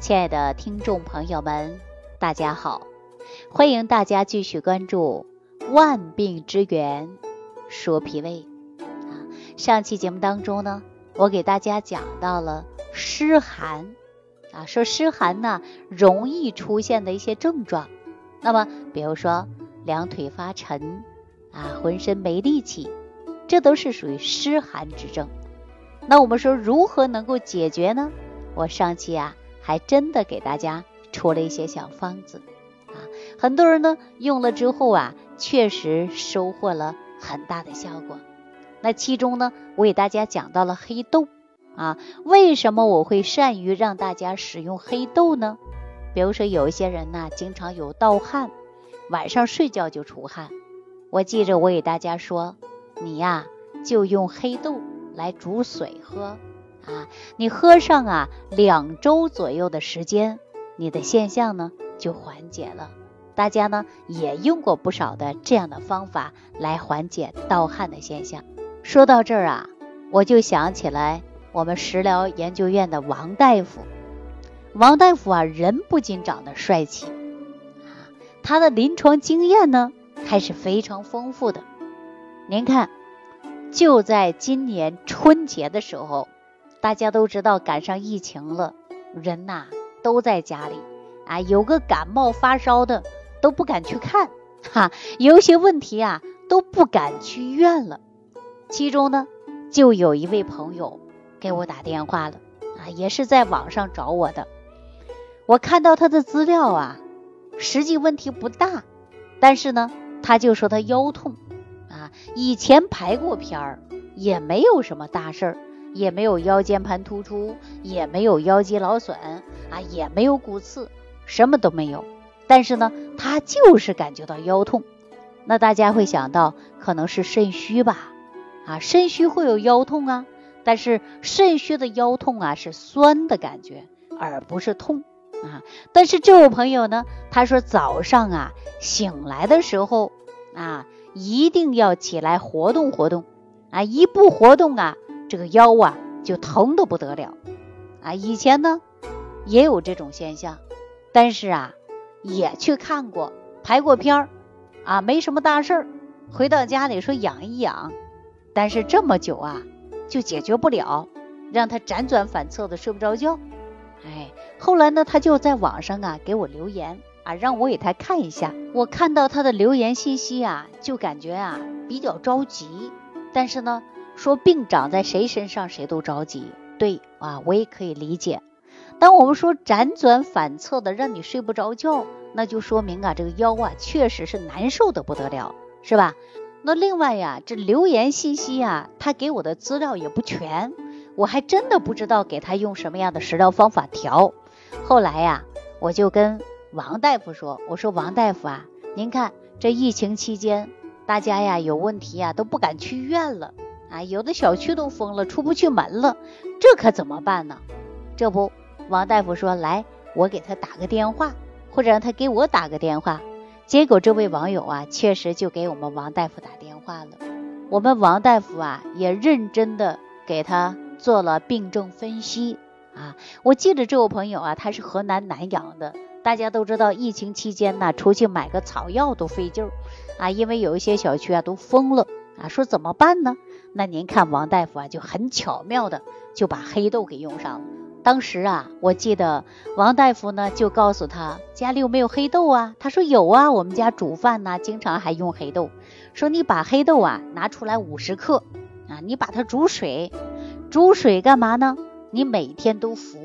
亲爱的听众朋友们，大家好！欢迎大家继续关注《万病之源说脾胃》啊。上期节目当中呢，我给大家讲到了湿寒啊，说湿寒呢容易出现的一些症状。那么，比如说两腿发沉啊，浑身没力气，这都是属于湿寒之症。那我们说如何能够解决呢？我上期啊。还真的给大家出了一些小方子啊，很多人呢用了之后啊，确实收获了很大的效果。那其中呢，我给大家讲到了黑豆啊，为什么我会善于让大家使用黑豆呢？比如说有一些人呢，经常有盗汗，晚上睡觉就出汗，我记着我给大家说，你呀就用黑豆来煮水喝。啊，你喝上啊两周左右的时间，你的现象呢就缓解了。大家呢也用过不少的这样的方法来缓解盗汗的现象。说到这儿啊，我就想起来我们食疗研究院的王大夫。王大夫啊，人不仅长得帅气，他的临床经验呢还是非常丰富的。您看，就在今年春节的时候。大家都知道赶上疫情了，人呐都在家里啊，有个感冒发烧的都不敢去看，哈，有些问题啊都不敢去医院了。其中呢，就有一位朋友给我打电话了啊，也是在网上找我的。我看到他的资料啊，实际问题不大，但是呢，他就说他腰痛啊，以前排过片儿，也没有什么大事儿。也没有腰间盘突出，也没有腰肌劳损啊，也没有骨刺，什么都没有。但是呢，他就是感觉到腰痛。那大家会想到可能是肾虚吧？啊，肾虚会有腰痛啊。但是肾虚的腰痛啊是酸的感觉，而不是痛啊。但是这位朋友呢，他说早上啊醒来的时候啊，一定要起来活动活动啊，一不活动啊。这个腰啊就疼得不得了啊！以前呢也有这种现象，但是啊也去看过拍过片儿啊，没什么大事儿。回到家里说养一养，但是这么久啊就解决不了，让他辗转反侧的睡不着觉。哎，后来呢他就在网上啊给我留言啊，让我给他看一下。我看到他的留言信息啊，就感觉啊比较着急，但是呢。说病长在谁身上，谁都着急。对啊，我也可以理解。当我们说辗转反侧的让你睡不着觉，那就说明啊，这个腰啊确实是难受的不得了，是吧？那另外呀，这留言信息啊，他给我的资料也不全，我还真的不知道给他用什么样的食疗方法调。后来呀，我就跟王大夫说：“我说王大夫啊，您看这疫情期间，大家呀有问题呀都不敢去医院了。”啊，有的小区都封了，出不去门了，这可怎么办呢？这不，王大夫说来，我给他打个电话，或者让他给我打个电话。结果这位网友啊，确实就给我们王大夫打电话了。我们王大夫啊，也认真的给他做了病症分析啊。我记得这位朋友啊，他是河南南阳的。大家都知道，疫情期间呢，出去买个草药都费劲儿啊，因为有一些小区啊都封了啊，说怎么办呢？那您看王大夫啊，就很巧妙的就把黑豆给用上了。当时啊，我记得王大夫呢就告诉他家里有没有黑豆啊？他说有啊，我们家煮饭呢经常还用黑豆。说你把黑豆啊拿出来五十克啊，你把它煮水，煮水干嘛呢？你每天都服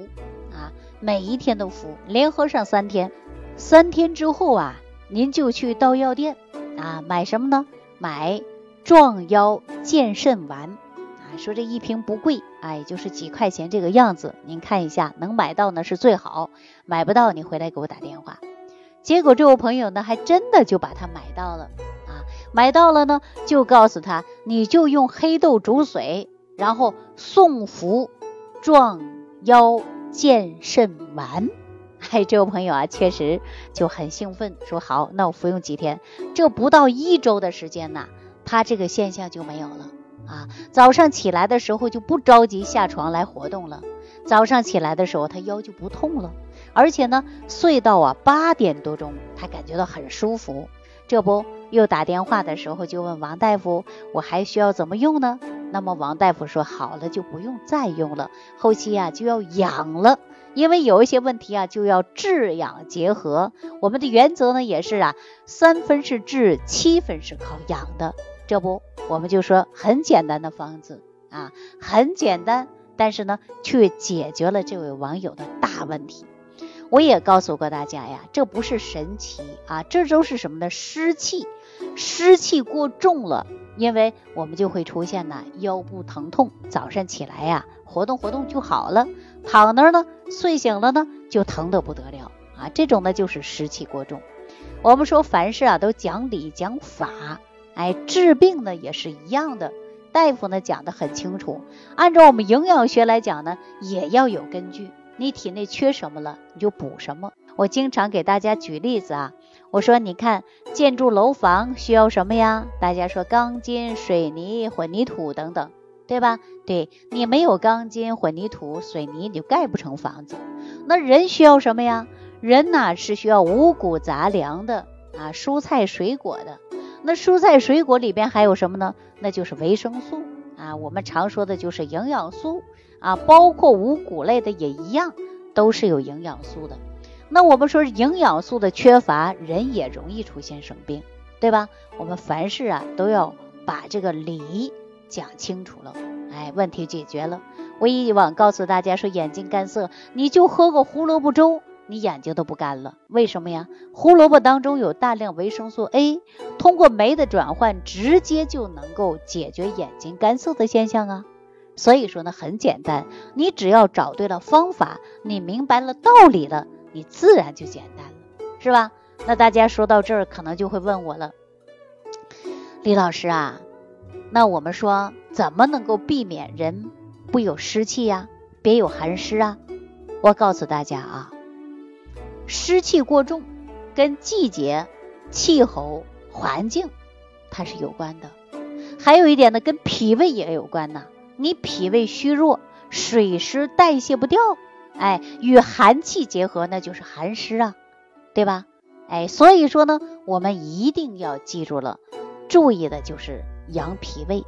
啊，每一天都服，连喝上三天。三天之后啊，您就去到药店啊买什么呢？买。壮腰健肾丸啊，说这一瓶不贵，哎，就是几块钱这个样子。您看一下，能买到呢是最好，买不到你回来给我打电话。结果这位朋友呢，还真的就把它买到了啊，买到了呢，就告诉他，你就用黑豆煮水，然后送服壮腰健肾丸。哎，这位朋友啊，确实就很兴奋，说好，那我服用几天？这不到一周的时间呐。他这个现象就没有了啊！早上起来的时候就不着急下床来活动了，早上起来的时候他腰就不痛了，而且呢，睡到啊八点多钟，他感觉到很舒服。这不又打电话的时候就问王大夫，我还需要怎么用呢？那么王大夫说好了就不用再用了，后期啊就要养了，因为有一些问题啊就要治养结合。我们的原则呢也是啊，三分是治，七分是靠养的。这不我们就说很简单的方子啊，很简单，但是呢却解决了这位网友的大问题。我也告诉过大家呀，这不是神奇啊，这都是什么呢？湿气，湿气过重了，因为我们就会出现呢腰部疼痛，早上起来呀活动活动就好了，躺那儿呢睡醒了呢就疼得不得了啊，这种呢就是湿气过重。我们说凡事啊都讲理讲法，哎，治病呢也是一样的，大夫呢讲的很清楚，按照我们营养学来讲呢也要有根据。你体内缺什么了，你就补什么。我经常给大家举例子啊，我说你看建筑楼房需要什么呀？大家说钢筋、水泥、混凝土等等，对吧？对你没有钢筋、混凝土、水泥，你就盖不成房子。那人需要什么呀？人呢是需要五谷杂粮的啊，蔬菜水果的。那蔬菜水果里边还有什么呢？那就是维生素啊，我们常说的就是营养素。啊，包括五谷类的也一样，都是有营养素的。那我们说营养素的缺乏，人也容易出现生病，对吧？我们凡事啊都要把这个理讲清楚了，哎，问题解决了。我以往告诉大家说，眼睛干涩，你就喝个胡萝卜粥，你眼睛都不干了。为什么呀？胡萝卜当中有大量维生素 A，通过酶的转换，直接就能够解决眼睛干涩的现象啊。所以说呢，很简单，你只要找对了方法，你明白了道理了，你自然就简单了，是吧？那大家说到这儿，可能就会问我了，李老师啊，那我们说怎么能够避免人不有湿气呀，别有寒湿啊？我告诉大家啊，湿气过重跟季节、气候、环境它是有关的，还有一点呢，跟脾胃也有关呢。你脾胃虚弱，水湿代谢不掉，哎，与寒气结合，那就是寒湿啊，对吧？哎，所以说呢，我们一定要记住了，注意的就是养脾胃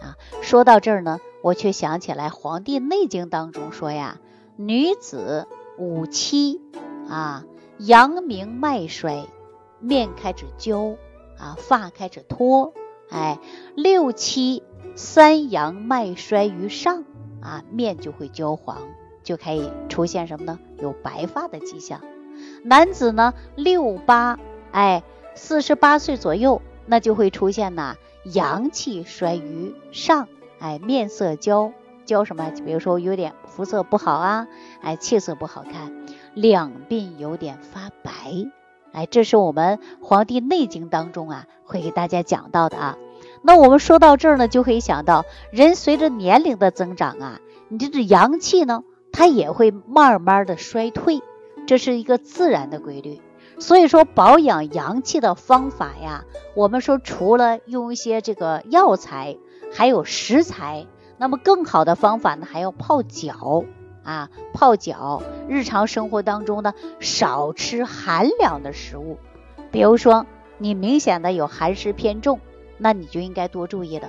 啊。说到这儿呢，我却想起来《黄帝内经》当中说呀，女子五七啊，阳明脉衰，面开始焦啊，发开始脱，哎，六七。三阳脉衰于上啊，面就会焦黄，就可以出现什么呢？有白发的迹象。男子呢，六八哎，四十八岁左右，那就会出现呐，阳气衰于上，哎，面色焦焦什么？比如说有点肤色不好啊，哎，气色不好看，两鬓有点发白，哎，这是我们《黄帝内经》当中啊，会给大家讲到的啊。那我们说到这儿呢，就可以想到，人随着年龄的增长啊，你这个阳气呢，它也会慢慢的衰退，这是一个自然的规律。所以说，保养阳气的方法呀，我们说除了用一些这个药材，还有食材，那么更好的方法呢，还要泡脚啊，泡脚。日常生活当中呢，少吃寒凉的食物，比如说你明显的有寒湿偏重。那你就应该多注意了。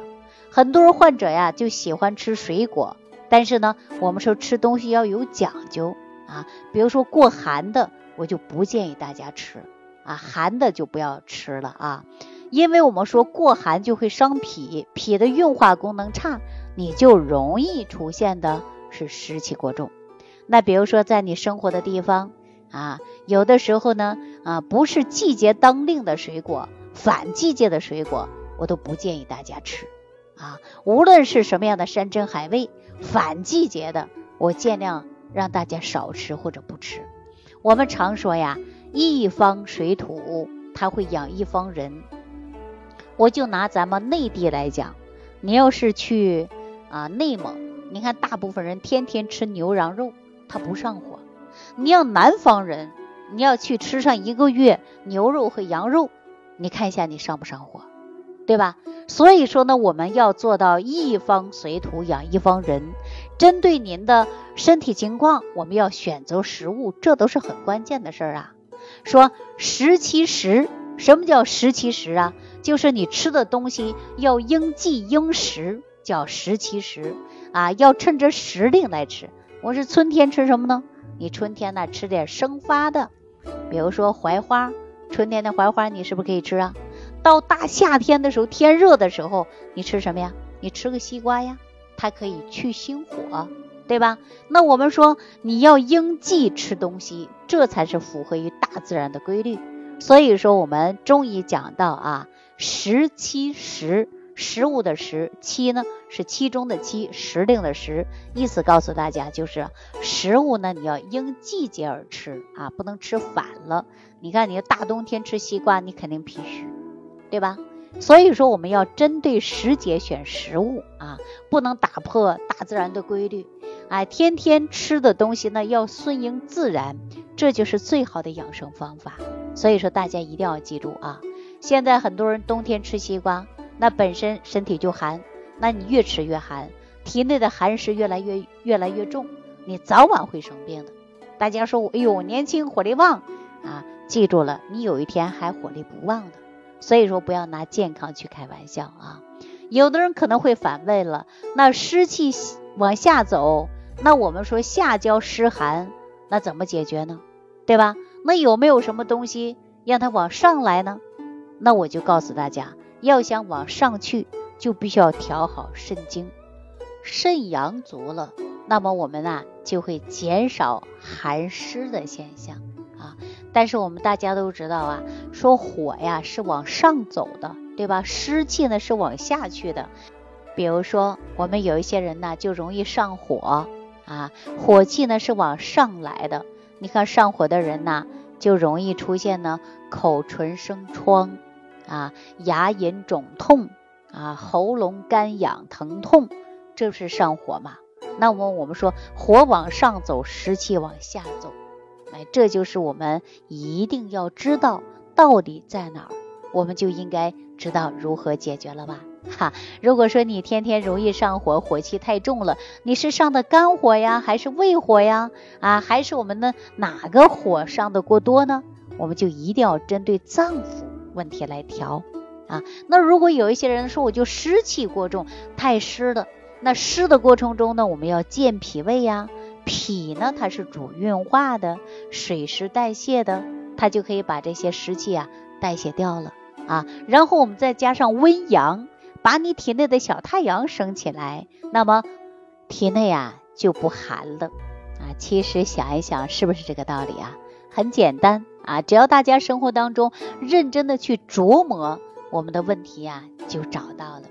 很多患者呀就喜欢吃水果，但是呢，我们说吃东西要有讲究啊。比如说过寒的，我就不建议大家吃啊，寒的就不要吃了啊。因为我们说过寒就会伤脾，脾的运化功能差，你就容易出现的是湿气过重。那比如说在你生活的地方啊，有的时候呢啊，不是季节当令的水果，反季节的水果。我都不建议大家吃啊，无论是什么样的山珍海味，反季节的，我尽量让大家少吃或者不吃。我们常说呀，一方水土它会养一方人。我就拿咱们内地来讲，你要是去啊内蒙，你看大部分人天天吃牛羊肉，他不上火。你要南方人，你要去吃上一个月牛肉和羊肉，你看一下你上不上火？对吧？所以说呢，我们要做到一方水土养一方人，针对您的身体情况，我们要选择食物，这都是很关键的事儿啊。说食其食，什么叫食其食啊？就是你吃的东西要应季应时，叫食其食啊，要趁着时令来吃。我是春天吃什么呢？你春天呢吃点生发的，比如说槐花，春天的槐花你是不是可以吃啊？到大夏天的时候，天热的时候，你吃什么呀？你吃个西瓜呀，它可以去心火，对吧？那我们说你要应季吃东西，这才是符合于大自然的规律。所以说我们中医讲到啊。食七时，食物的食，七呢是其中的七，时令的时，意思告诉大家就是食物呢你要应季节而吃啊，不能吃反了。你看你大冬天吃西瓜，你肯定脾虚，对吧？所以说我们要针对时节选食物啊，不能打破大自然的规律。哎，天天吃的东西呢要顺应自然，这就是最好的养生方法。所以说大家一定要记住啊。现在很多人冬天吃西瓜，那本身身体就寒，那你越吃越寒，体内的寒湿越来越越来越重，你早晚会生病的。大家说，哎呦，年轻火力旺啊，记住了，你有一天还火力不旺的。所以说，不要拿健康去开玩笑啊。有的人可能会反问了，那湿气往下走，那我们说下焦湿寒，那怎么解决呢？对吧？那有没有什么东西让它往上来呢？那我就告诉大家，要想往上去，就必须要调好肾经，肾阳足了，那么我们啊就会减少寒湿的现象啊。但是我们大家都知道啊，说火呀是往上走的，对吧？湿气呢是往下去的。比如说我们有一些人呢就容易上火啊，火气呢是往上来的。你看上火的人呢就容易出现呢口唇生疮。啊，牙龈肿痛啊，喉咙干痒疼痛，这是上火嘛？那么我们说火往上走，湿气往下走，哎，这就是我们一定要知道到底在哪儿，我们就应该知道如何解决了吧？哈，如果说你天天容易上火，火气太重了，你是上的肝火呀，还是胃火呀？啊，还是我们的哪个火上的过多呢？我们就一定要针对脏腑。问题来调啊，那如果有一些人说我就湿气过重，太湿了，那湿的过程中呢，我们要健脾胃呀，脾呢它是主运化的，水湿代谢的，它就可以把这些湿气啊代谢掉了啊，然后我们再加上温阳，把你体内的小太阳升起来，那么体内啊就不寒了啊。其实想一想，是不是这个道理啊？很简单。啊，只要大家生活当中认真的去琢磨，我们的问题呀就找到了。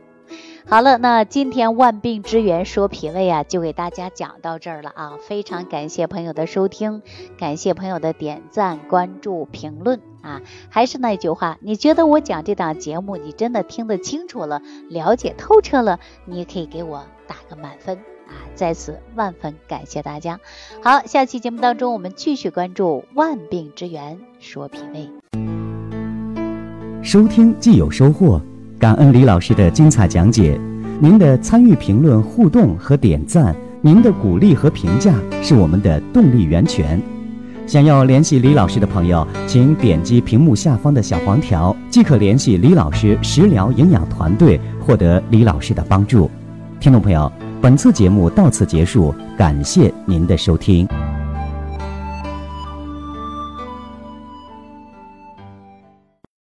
好了，那今天万病之源说脾胃啊，就给大家讲到这儿了啊。非常感谢朋友的收听，感谢朋友的点赞、关注、评论啊。还是那句话，你觉得我讲这档节目，你真的听得清楚了，了解透彻了，你也可以给我打个满分。啊，在此万分感谢大家。好，下期节目当中，我们继续关注万病之源，说脾胃。收听既有收获，感恩李老师的精彩讲解。您的参与、评论、互动和点赞，您的鼓励和评价是我们的动力源泉。想要联系李老师的朋友，请点击屏幕下方的小黄条，即可联系李老师食疗营养团队，获得李老师的帮助。听众朋友。本次节目到此结束，感谢您的收听。